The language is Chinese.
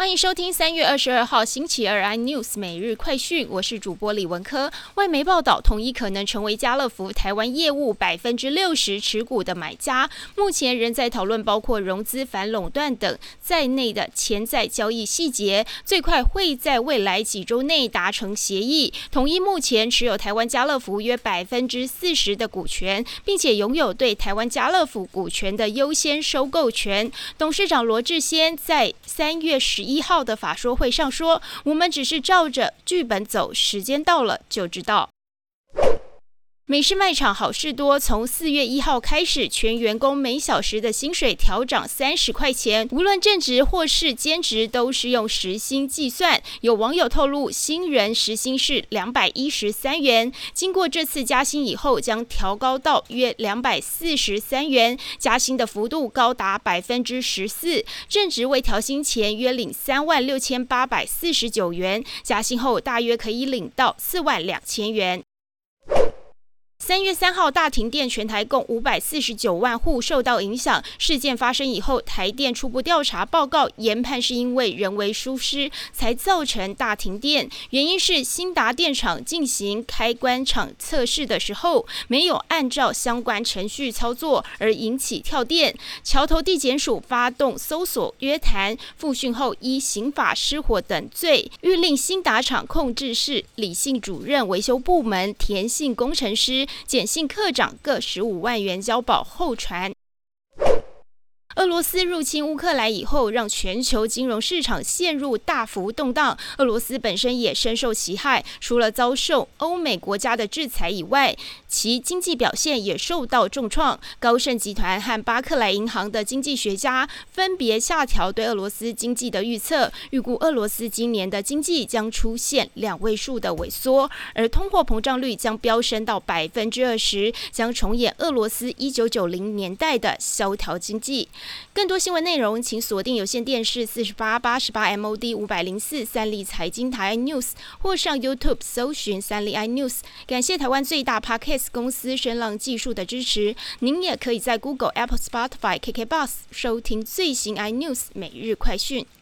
欢迎收听三月二十二号星期二 iNews 每日快讯，我是主播李文科。外媒报道，统一可能成为家乐福台湾业务百分之六十持股的买家，目前仍在讨论包括融资、反垄断等在内的潜在交易细节，最快会在未来几周内达成协议。统一目前持有台湾家乐福约百分之四十的股权，并且拥有对台湾家乐福股权的优先收购权。董事长罗志先在三月十。一一号的法说会上说，我们只是照着剧本走，时间到了就知道。美式卖场好事多从四月一号开始，全员工每小时的薪水调涨三十块钱，无论正职或是兼职，都是用时薪计算。有网友透露，新人时薪是两百一十三元，经过这次加薪以后，将调高到约两百四十三元，加薪的幅度高达百分之十四。正职未调薪前约领三万六千八百四十九元，加薪后大约可以领到四万两千元。三月三号大停电，全台共五百四十九万户受到影响。事件发生以后，台电初步调查报告研判是因为人为疏失才造成大停电，原因是新达电厂进行开关厂测试的时候没有按照相关程序操作而引起跳电。桥头地检署发动搜索约谈，复讯后依刑法失火等罪，欲令新达厂控制室李姓主任、维修部门田姓工程师。简姓科长各十五万元交保候传。俄罗斯入侵乌克兰以后，让全球金融市场陷入大幅动荡。俄罗斯本身也深受其害，除了遭受欧美国家的制裁以外，其经济表现也受到重创。高盛集团和巴克莱银行的经济学家分别下调对俄罗斯经济的预测，预估俄罗斯今年的经济将出现两位数的萎缩，而通货膨胀率将飙升到百分之二十，将重演俄罗斯一九九零年代的萧条经济。更多新闻内容，请锁定有线电视四十八八十八 MOD 五百零四三立财经台 News，或上 YouTube 搜寻三立 iNews。感谢台湾最大 Podcast 公司声浪技术的支持。您也可以在 Google、Apple、Spotify、KKBox 收听最新 iNews 每日快讯。